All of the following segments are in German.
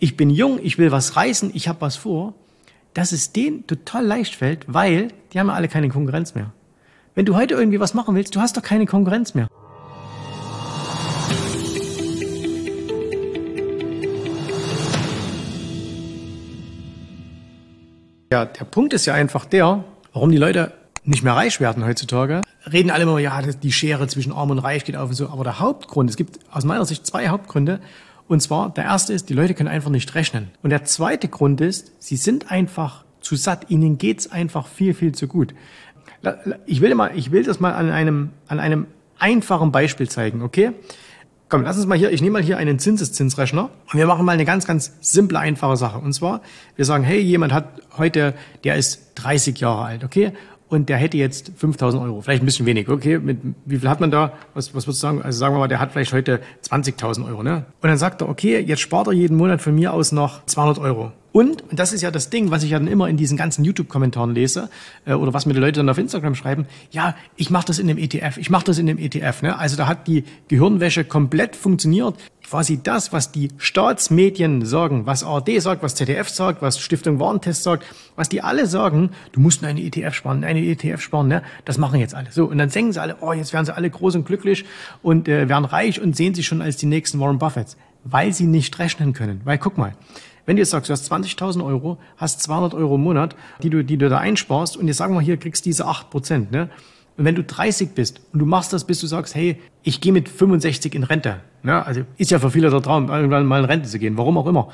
ich bin jung, ich will was reißen, ich habe was vor, dass es denen total leicht fällt, weil die haben ja alle keine Konkurrenz mehr. Wenn du heute irgendwie was machen willst, du hast doch keine Konkurrenz mehr. Ja, der Punkt ist ja einfach der, warum die Leute nicht mehr reich werden heutzutage. Reden alle immer, ja, die Schere zwischen Arm und Reich geht auf und so. Aber der Hauptgrund, es gibt aus meiner Sicht zwei Hauptgründe. Und zwar, der erste ist, die Leute können einfach nicht rechnen. Und der zweite Grund ist, sie sind einfach zu satt. Ihnen geht's einfach viel, viel zu gut. Ich will mal, ich will das mal an einem, an einem einfachen Beispiel zeigen, okay? Komm, lass uns mal hier, ich nehme mal hier einen Zinseszinsrechner und wir machen mal eine ganz, ganz simple, einfache Sache. Und zwar, wir sagen, hey, jemand hat heute, der ist 30 Jahre alt, okay? Und der hätte jetzt 5000 Euro, vielleicht ein bisschen wenig, okay? Mit, wie viel hat man da? Was, was würdest du sagen? Also sagen wir mal, der hat vielleicht heute 20.000 Euro, ne? Und dann sagt er, okay, jetzt spart er jeden Monat von mir aus noch 200 Euro. Und, und das ist ja das Ding, was ich ja dann immer in diesen ganzen YouTube-Kommentaren lese, äh, oder was mir die Leute dann auf Instagram schreiben, ja, ich mache das in dem ETF, ich mache das in dem ETF. Ne? Also da hat die Gehirnwäsche komplett funktioniert. Quasi das, was die Staatsmedien sagen, was ARD sagt, was ZDF sagt, was Stiftung Warentest sagt, was die alle sagen, du musst eine ETF sparen, eine ETF sparen, ne? das machen jetzt alle. So, und dann denken sie alle, oh, jetzt werden sie alle groß und glücklich und äh, werden reich und sehen sich schon als die nächsten Warren Buffetts, weil sie nicht rechnen können. Weil guck mal, wenn du jetzt sagst, du hast 20.000 Euro, hast 200 Euro im Monat, die du, die du da einsparst und jetzt sagen wir hier, kriegst diese 8 Prozent, ne? Und wenn du 30 bist und du machst das, bis du sagst, hey, ich gehe mit 65 in Rente, ne? also ist ja für viele der Traum, irgendwann mal in Rente zu gehen, warum auch immer,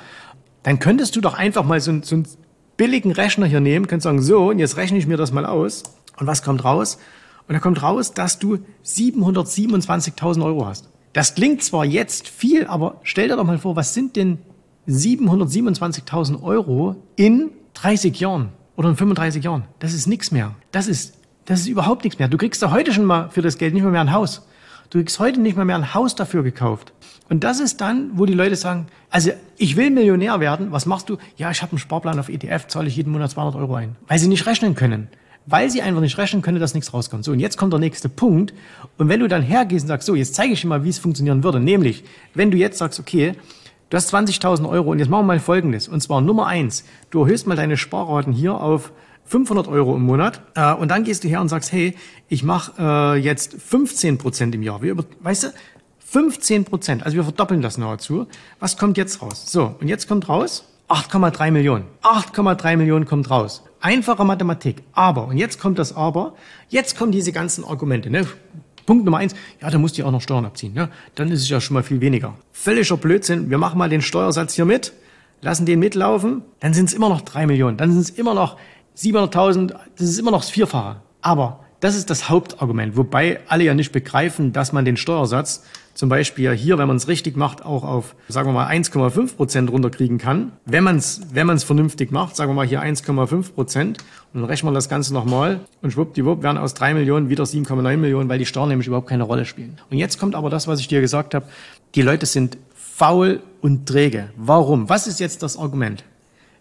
dann könntest du doch einfach mal so, so einen billigen Rechner hier nehmen, kannst sagen, so, und jetzt rechne ich mir das mal aus. Und was kommt raus? Und da kommt raus, dass du 727.000 Euro hast. Das klingt zwar jetzt viel, aber stell dir doch mal vor, was sind denn 727.000 Euro in 30 Jahren oder in 35 Jahren. Das ist nichts mehr. Das ist, das ist überhaupt nichts mehr. Du kriegst da heute schon mal für das Geld nicht mehr, mehr ein Haus. Du kriegst heute nicht mehr, mehr ein Haus dafür gekauft. Und das ist dann, wo die Leute sagen, also ich will Millionär werden, was machst du? Ja, ich habe einen Sparplan auf ETF, zahle ich jeden Monat 200 Euro ein. Weil sie nicht rechnen können. Weil sie einfach nicht rechnen können, dass nichts rauskommt. So, und jetzt kommt der nächste Punkt. Und wenn du dann hergehst und sagst, so, jetzt zeige ich dir mal, wie es funktionieren würde. Nämlich, wenn du jetzt sagst, okay, Du hast 20.000 Euro und jetzt machen wir mal Folgendes. Und zwar Nummer eins. Du erhöhst mal deine Sparraten hier auf 500 Euro im Monat äh, und dann gehst du her und sagst, hey, ich mache äh, jetzt 15 Prozent im Jahr. Wir über, weißt du, 15 Prozent. Also wir verdoppeln das nahezu. Was kommt jetzt raus? So, und jetzt kommt raus 8,3 Millionen. 8,3 Millionen kommt raus. Einfache Mathematik. Aber, und jetzt kommt das Aber, jetzt kommen diese ganzen Argumente. Ne? Punkt Nummer eins, ja, da musst du ja auch noch Steuern abziehen. Ne? Dann ist es ja schon mal viel weniger. Völliger Blödsinn. Wir machen mal den Steuersatz hier mit, lassen den mitlaufen, dann sind es immer noch drei Millionen, dann sind es immer noch 700.000, das ist immer noch das Vierfache. Aber das ist das Hauptargument, wobei alle ja nicht begreifen, dass man den Steuersatz zum Beispiel hier, wenn man es richtig macht, auch auf, sagen wir mal, 1,5 Prozent runterkriegen kann. Wenn man es wenn man's vernünftig macht, sagen wir mal hier 1,5 Prozent und dann rechnen wir das Ganze nochmal und schwuppdiwupp werden aus 3 Millionen wieder 7,9 Millionen, weil die Steuern nämlich überhaupt keine Rolle spielen. Und jetzt kommt aber das, was ich dir gesagt habe. Die Leute sind faul und träge. Warum? Was ist jetzt das Argument?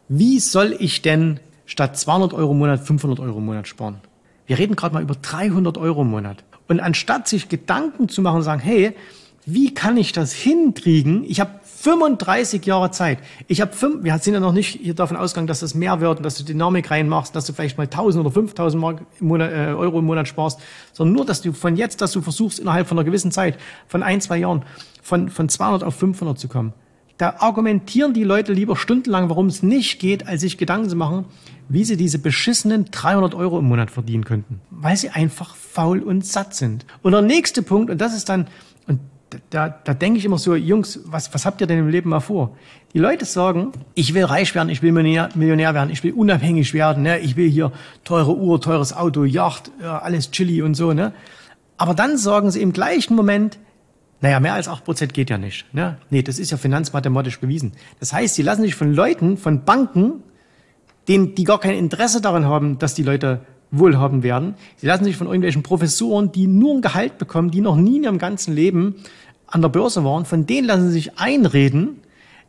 Wie soll ich denn statt 200 Euro im Monat 500 Euro im Monat sparen? Wir reden gerade mal über 300 Euro im Monat. Und anstatt sich Gedanken zu machen und sagen, hey, wie kann ich das hinkriegen? Ich habe 35 Jahre Zeit. Ich habe fünf, wir sind ja noch nicht hier davon ausgegangen, dass das mehr wird und dass du Dynamik reinmachst, dass du vielleicht mal 1000 oder 5000 Mark im Monat, äh, Euro im Monat sparst, sondern nur, dass du von jetzt, dass du versuchst, innerhalb von einer gewissen Zeit, von ein, zwei Jahren, von, von 200 auf 500 zu kommen. Da argumentieren die Leute lieber stundenlang, warum es nicht geht, als sich Gedanken zu machen, wie sie diese beschissenen 300 Euro im Monat verdienen könnten. Weil sie einfach faul und satt sind. Und der nächste Punkt, und das ist dann, und da, da denke ich immer so, Jungs, was, was habt ihr denn im Leben mal vor? Die Leute sagen, ich will reich werden, ich will Millionär, werden, ich will unabhängig werden, ne? ich will hier teure Uhr, teures Auto, Yacht, ja, alles chilly und so. Ne? Aber dann sagen sie im gleichen Moment, naja, mehr als acht Prozent geht ja nicht. Ne? Nee, das ist ja finanzmathematisch bewiesen. Das heißt, sie lassen sich von Leuten, von Banken, denen, die gar kein Interesse daran haben, dass die Leute wohlhabend werden. Sie lassen sich von irgendwelchen Professoren, die nur ein Gehalt bekommen, die noch nie in ihrem ganzen Leben an der Börse waren, von denen lassen sie sich einreden,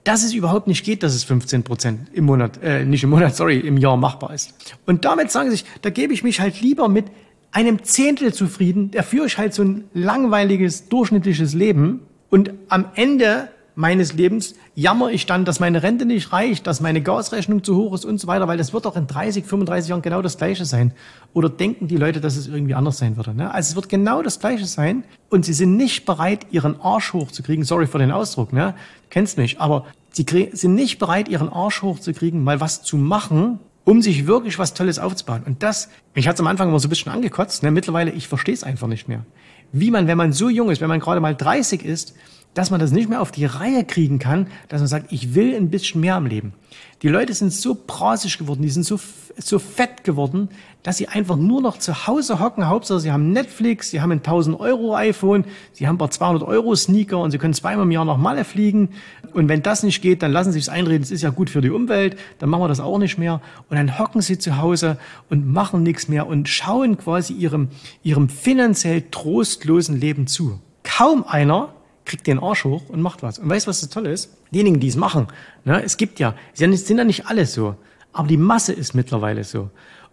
dass es überhaupt nicht geht, dass es 15 Prozent im Monat, äh, nicht im Monat, sorry, im Jahr machbar ist. Und damit sagen sie sich, da gebe ich mich halt lieber mit einem Zehntel zufrieden, da führe ich halt so ein langweiliges, durchschnittliches Leben und am Ende meines Lebens jammer ich dann, dass meine Rente nicht reicht, dass meine Gasrechnung zu hoch ist und so weiter, weil das wird doch in 30, 35 Jahren genau das Gleiche sein. Oder denken die Leute, dass es irgendwie anders sein würde? Ne? Also es wird genau das Gleiche sein und sie sind nicht bereit, ihren Arsch hochzukriegen. Sorry für den Ausdruck, ne? Kennst mich, aber sie sind nicht bereit, ihren Arsch hochzukriegen, mal was zu machen, um sich wirklich was Tolles aufzubauen. Und das, mich hat es am Anfang immer so ein bisschen angekotzt, ne? mittlerweile, ich verstehe es einfach nicht mehr. Wie man, wenn man so jung ist, wenn man gerade mal 30 ist, dass man das nicht mehr auf die Reihe kriegen kann, dass man sagt, ich will ein bisschen mehr am Leben. Die Leute sind so brasig geworden, die sind so, so fett geworden, dass sie einfach nur noch zu Hause hocken. Hauptsache, sie haben Netflix, sie haben ein 1000 Euro iPhone, sie haben ein paar 200 Euro Sneaker und sie können zweimal im Jahr nach Malle fliegen. Und wenn das nicht geht, dann lassen sie es einreden, es ist ja gut für die Umwelt, dann machen wir das auch nicht mehr. Und dann hocken sie zu Hause und machen nichts mehr und schauen quasi ihrem, ihrem finanziell trostlosen Leben zu. Kaum einer kriegt den Arsch hoch und macht was. Und weißt du, was das Tolle ist? Diejenigen, die es machen, ne, es gibt ja, sind ja nicht alle so, aber die Masse ist mittlerweile so.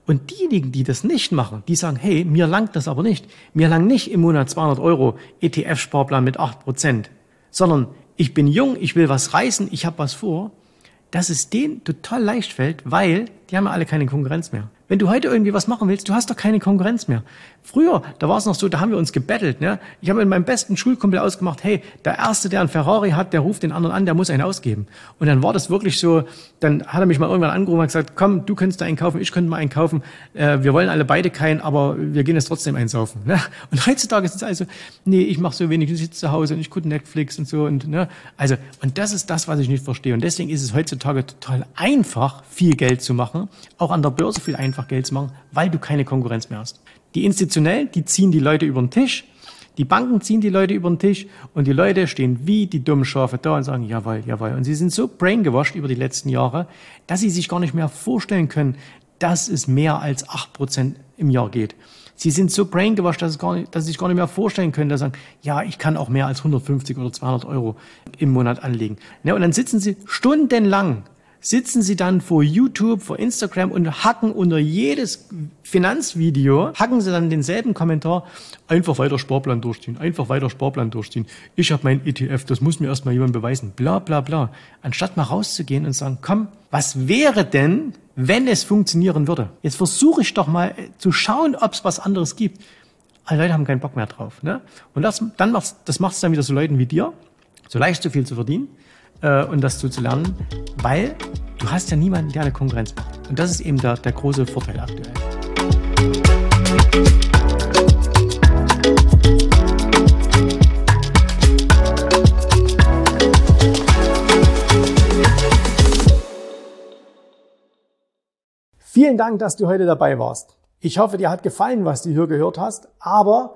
Und diejenigen, die das nicht machen, die sagen, hey, mir langt das aber nicht. Mir langt nicht im Monat 200 Euro ETF-Sparplan mit 8 Prozent, sondern ich bin jung, ich will was reißen, ich habe was vor. Dass es denen total leicht fällt, weil die haben ja alle keine Konkurrenz mehr. Wenn du heute irgendwie was machen willst, du hast doch keine Konkurrenz mehr. Früher, da war es noch so, da haben wir uns gebettelt. Ne? Ich habe mit meinem besten Schulkumpel ausgemacht, hey, der Erste, der einen Ferrari hat, der ruft den anderen an, der muss einen ausgeben. Und dann war das wirklich so, dann hat er mich mal irgendwann angerufen und gesagt, komm, du könntest da einen kaufen, ich könnte mal einen kaufen. Äh, wir wollen alle beide keinen, aber wir gehen jetzt trotzdem einsaufen. Ne? Und heutzutage ist es also, nee, ich mache so wenig, ich sitze zu Hause und ich gucke Netflix und so. Und, ne? Also, und das ist das, was ich nicht verstehe. Und deswegen ist es heutzutage total einfach, viel Geld zu machen, auch an der Börse viel einfacher einfach Geld zu machen, weil du keine Konkurrenz mehr hast. Die Institutionellen, die ziehen die Leute über den Tisch, die Banken ziehen die Leute über den Tisch und die Leute stehen wie die dummen Schafe da und sagen, jawohl, jawohl. Und sie sind so braingewashed über die letzten Jahre, dass sie sich gar nicht mehr vorstellen können, dass es mehr als acht Prozent im Jahr geht. Sie sind so braingewashed, dass, dass sie sich gar nicht mehr vorstellen können, dass sie sagen, ja, ich kann auch mehr als 150 oder 200 Euro im Monat anlegen. Ne, und dann sitzen sie stundenlang sitzen sie dann vor YouTube, vor Instagram und hacken unter jedes Finanzvideo, hacken sie dann denselben Kommentar, einfach weiter Sparplan durchziehen, einfach weiter Sparplan durchziehen. Ich habe mein ETF, das muss mir erstmal jemand beweisen, bla bla bla. Anstatt mal rauszugehen und sagen, komm, was wäre denn, wenn es funktionieren würde? Jetzt versuche ich doch mal äh, zu schauen, ob es was anderes gibt. Alle Leute haben keinen Bock mehr drauf. Ne? Und das, dann macht's, das macht es dann wieder so Leuten wie dir, so leicht so viel zu verdienen äh, und das so zu lernen, weil du hast ja niemanden, der eine Konkurrenz macht. Und das ist eben der, der große Vorteil aktuell. Vielen Dank, dass du heute dabei warst. Ich hoffe, dir hat gefallen, was du hier gehört hast, aber